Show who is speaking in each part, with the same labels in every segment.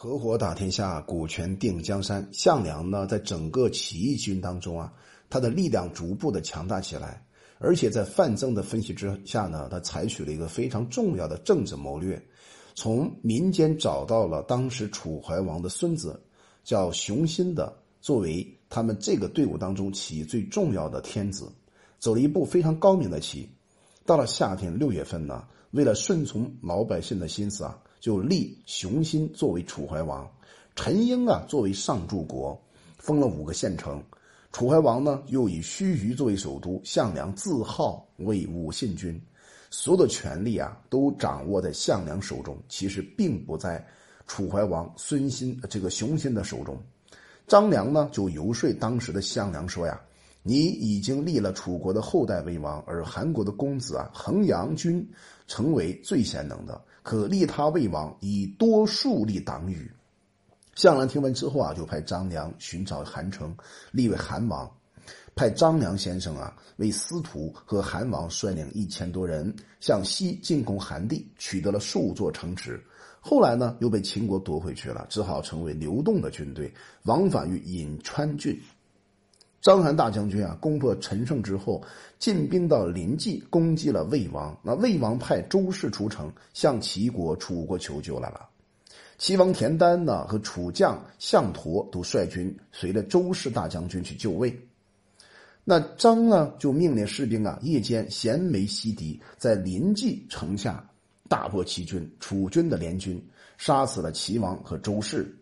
Speaker 1: 合伙打天下，股权定江山。项梁呢，在整个起义军当中啊，他的力量逐步的强大起来，而且在范增的分析之下呢，他采取了一个非常重要的政治谋略，从民间找到了当时楚怀王的孙子，叫熊心的，作为他们这个队伍当中起义最重要的天子，走了一步非常高明的棋。到了夏天六月份呢，为了顺从老百姓的心思啊。就立熊心作为楚怀王，陈婴啊作为上柱国，封了五个县城。楚怀王呢又以盱眙作为首都，项梁自号为武信君，所有的权力啊都掌握在项梁手中，其实并不在楚怀王孙心这个熊心的手中。张良呢就游说当时的项梁说呀：“你已经立了楚国的后代为王，而韩国的公子啊衡阳君成为最贤能的。”可立他为王，以多数立党羽。项梁听闻之后啊，就派张良寻找韩城，立为韩王。派张良先生啊为司徒，和韩王率领一千多人向西进攻韩地，取得了数座城池。后来呢，又被秦国夺回去了，只好成为流动的军队，往返于颍川郡。章邯大将军啊，攻破陈胜之后，进兵到临济，攻击了魏王。那魏王派周氏出城，向齐国、楚国求救来了。齐王田丹呢，和楚将项佗都率军随着周氏大将军去救魏。那张呢，就命令士兵啊，夜间衔枚息笛，在临济城下大破齐军、楚军的联军，杀死了齐王和周氏。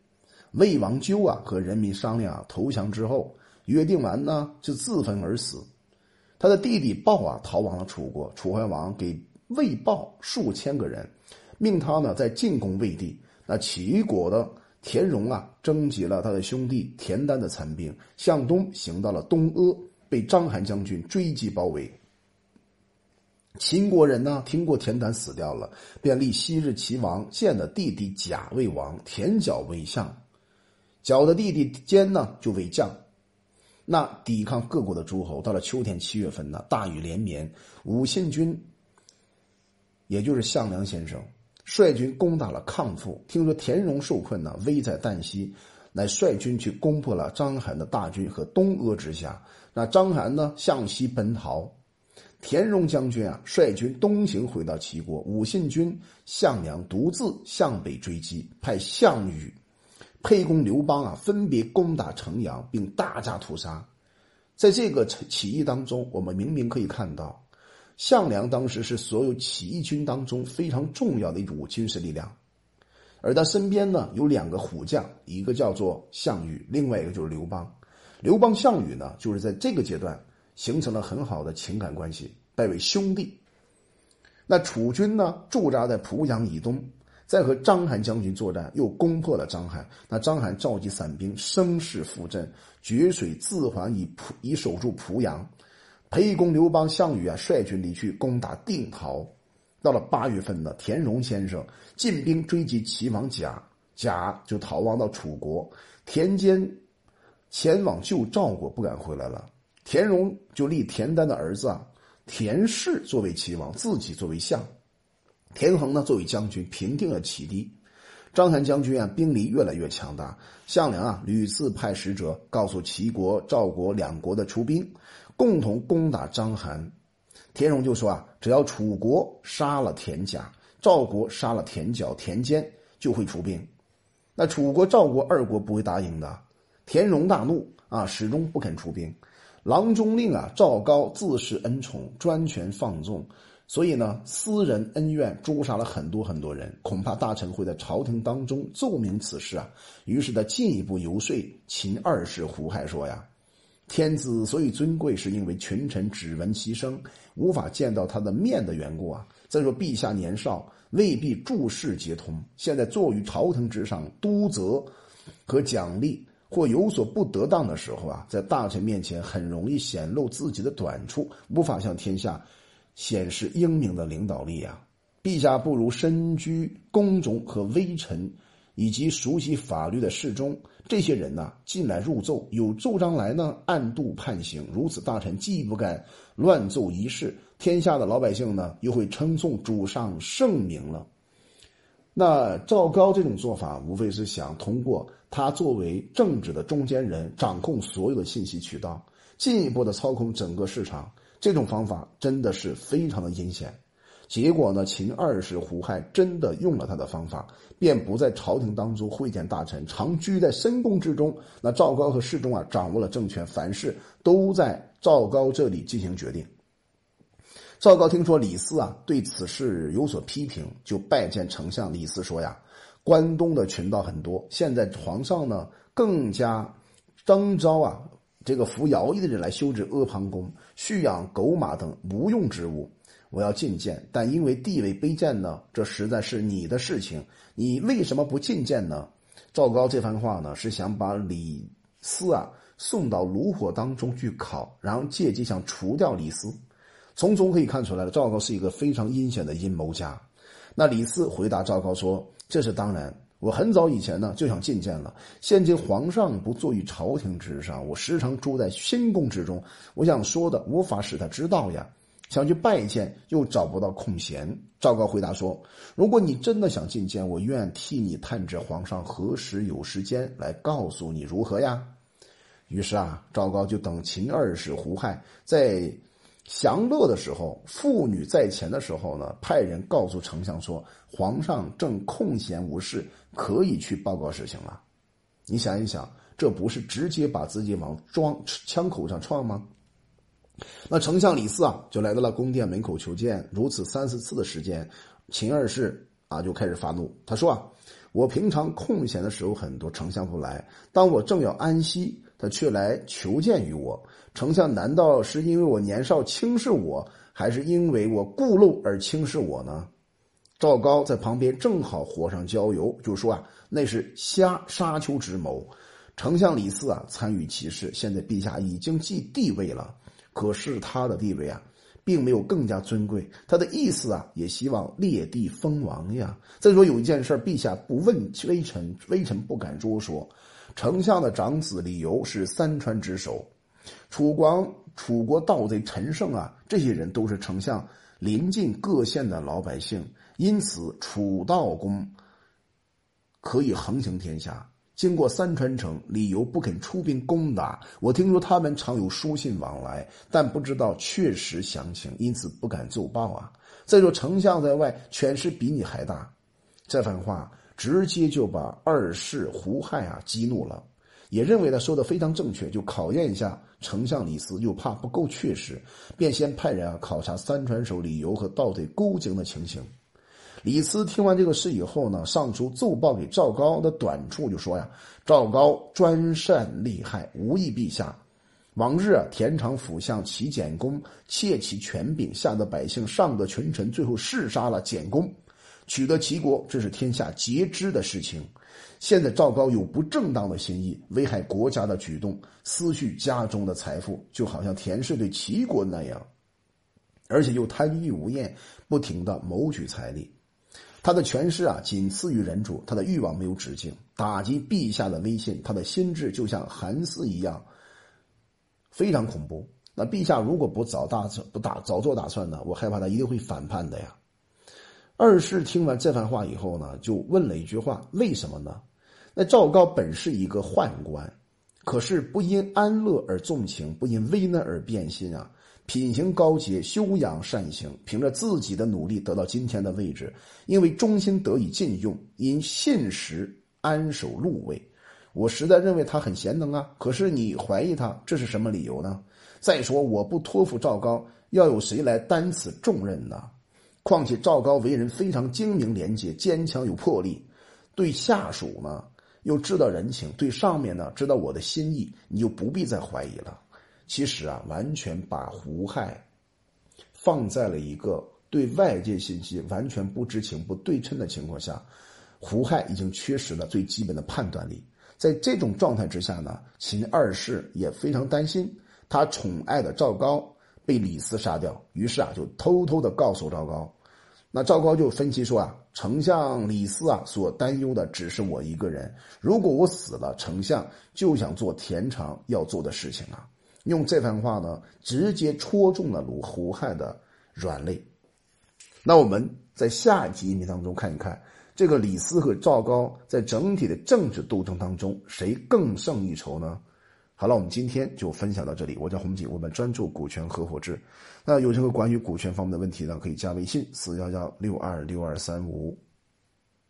Speaker 1: 魏王纠啊，和人民商量啊，投降之后。约定完呢，就自焚而死。他的弟弟豹啊，逃亡了楚国。楚怀王给魏豹数千个人，命他呢在进攻魏地。那齐国的田荣啊，征集了他的兄弟田丹的残兵，向东行到了东阿，被章邯将军追击包围。秦国人呢，听过田丹死掉了，便立昔日齐王建的弟弟贾为王，田角为相，角的弟弟坚呢就为将。那抵抗各国的诸侯，到了秋天七月份呢，大雨连绵。武信军，也就是项梁先生，率军攻打了抗父。听说田荣受困呢，危在旦夕，乃率军去攻破了章邯的大军和东阿之下。那章邯呢，向西奔逃。田荣将军啊，率军东行回到齐国。武信军项梁独自向北追击，派项羽。沛公刘邦啊，分别攻打城阳，并大加屠杀。在这个起义当中，我们明明可以看到，项梁当时是所有起义军当中非常重要的一股军事力量，而他身边呢有两个虎将，一个叫做项羽，另外一个就是刘邦。刘邦、项羽呢，就是在这个阶段形成了很好的情感关系，拜为兄弟。那楚军呢，驻扎在濮阳以东。在和章邯将军作战，又攻破了章邯。那章邯召集散兵，声势复振，决水自还，以濮以守住濮阳。沛公刘邦、项羽啊，率军离去，攻打定陶。到了八月份呢，田荣先生进兵追击齐王贾，贾就逃亡到楚国。田间前往救赵国，不敢回来了。田荣就立田丹的儿子啊田氏作为齐王，自己作为相。田横呢，作为将军平定了齐地。章邯将军啊，兵力越来越强大。项梁啊，屡次派使者告诉齐国、赵国两国的出兵，共同攻打章邯。田荣就说啊，只要楚国杀了田甲，赵国杀了田角、田间，就会出兵。那楚国、赵国二国不会答应的。田荣大怒啊，始终不肯出兵。郎中令啊，赵高自恃恩宠，专权放纵。所以呢，私人恩怨诛杀了很多很多人，恐怕大臣会在朝廷当中奏明此事啊。于是他进一步游说秦二世胡亥说呀：“天子所以尊贵，是因为群臣只闻其声，无法见到他的面的缘故啊。再说陛下年少，未必诸事皆通。现在坐于朝廷之上，督责和奖励，或有所不得当的时候啊，在大臣面前很容易显露自己的短处，无法向天下。”显示英明的领导力啊！陛下不如身居宫中和微臣，以及熟悉法律的侍中这些人呢，进来入奏，有奏章来呢，暗度判刑。如此，大臣既不敢乱奏一事，天下的老百姓呢，又会称颂主上圣明了。那赵高这种做法，无非是想通过他作为政治的中间人，掌控所有的信息渠道，进一步的操控整个市场。这种方法真的是非常的阴险。结果呢，秦二世胡亥真的用了他的方法，便不在朝廷当中会见大臣，常居在深宫之中。那赵高和侍中啊，掌握了政权，凡事都在赵高这里进行决定。赵高听说李斯啊对此事有所批评，就拜见丞相李斯说呀：“关东的群盗很多，现在皇上呢更加征召啊这个服徭役的人来修治阿房宫、蓄养狗马等无用之物。我要觐见，但因为地位卑贱呢，这实在是你的事情，你为什么不觐见呢？”赵高这番话呢，是想把李斯啊送到炉火当中去烤，然后借机想除掉李斯。从中可以看出来了，赵高是一个非常阴险的阴谋家。那李斯回答赵高说：“这是当然，我很早以前呢就想觐见了。现今皇上不坐于朝廷之上，我时常住在新宫之中，我想说的无法使他知道呀。想去拜见，又找不到空闲。”赵高回答说：“如果你真的想觐见，我愿替你探知皇上何时有时间来告诉你，如何呀？”于是啊，赵高就等秦二世胡亥在。享乐的时候，妇女在前的时候呢，派人告诉丞相说，皇上正空闲无事，可以去报告事情了。你想一想，这不是直接把自己往装枪口上撞吗？那丞相李斯啊，就来到了宫殿门口求见。如此三四次的时间，秦二世啊就开始发怒。他说啊，我平常空闲的时候很多，丞相不来；当我正要安息。他却来求见于我，丞相难道是因为我年少轻视我，还是因为我固陋而轻视我呢？赵高在旁边正好火上浇油，就说啊，那是瞎沙丘之谋。丞相李斯啊，参与其事，现在陛下已经继帝位了，可是他的地位啊，并没有更加尊贵。他的意思啊，也希望列地封王呀。再说有一件事，陛下不问微臣，微臣不敢多说。丞相的长子李由是三川之首，楚光楚国盗贼陈胜啊，这些人都是丞相临近各县的老百姓，因此楚道公可以横行天下。经过三川城，李由不肯出兵攻打。我听说他们常有书信往来，但不知道确实详情，因此不敢奏报啊。再说丞相在外，权势比你还大，这番话。直接就把二世胡亥啊激怒了，也认为他说的非常正确，就考验一下丞相李斯，又怕不够确实，便先派人啊考察三川守李由和盗贼勾结的情形。李斯听完这个事以后呢，上书奏报给赵高的短处就说呀：“赵高专擅利害，无益陛下。往日啊，田常府相齐简公窃其权柄，吓得百姓上得群臣，最后弑杀了简公。”取得齐国，这是天下皆知的事情。现在赵高有不正当的心意，危害国家的举动，私蓄家中的财富，就好像田氏对齐国那样，而且又贪欲无厌，不停的谋取财力。他的权势啊，仅次于人主，他的欲望没有止境，打击陛下的威信，他的心智就像韩丝一样，非常恐怖。那陛下如果不早打算不打早做打算呢？我害怕他一定会反叛的呀。二世听完这番话以后呢，就问了一句话：“为什么呢？”那赵高本是一个宦官，可是不因安乐而纵情，不因危难而变心啊！品行高洁，修养善行，凭着自己的努力得到今天的位置，因为忠心得以禁用，因信实安守禄位。我实在认为他很贤能啊！可是你怀疑他，这是什么理由呢？再说，我不托付赵高，要有谁来担此重任呢？况且赵高为人非常精明廉洁、坚强有魄力，对下属呢又知道人情，对上面呢知道我的心意，你就不必再怀疑了。其实啊，完全把胡亥放在了一个对外界信息完全不知情、不对称的情况下，胡亥已经缺失了最基本的判断力。在这种状态之下呢，秦二世也非常担心他宠爱的赵高被李斯杀掉，于是啊，就偷偷的告诉赵高。那赵高就分析说啊，丞相李斯啊所担忧的只是我一个人。如果我死了，丞相就想做田常要做的事情啊。用这番话呢，直接戳中了鲁胡亥的软肋。那我们在下一集音频当中看一看，这个李斯和赵高在整体的政治斗争当中，谁更胜一筹呢？好了，我们今天就分享到这里。我叫红景，我们专注股权合伙制。那有任何关于股权方面的问题呢，可以加微信四幺幺六二六二三五。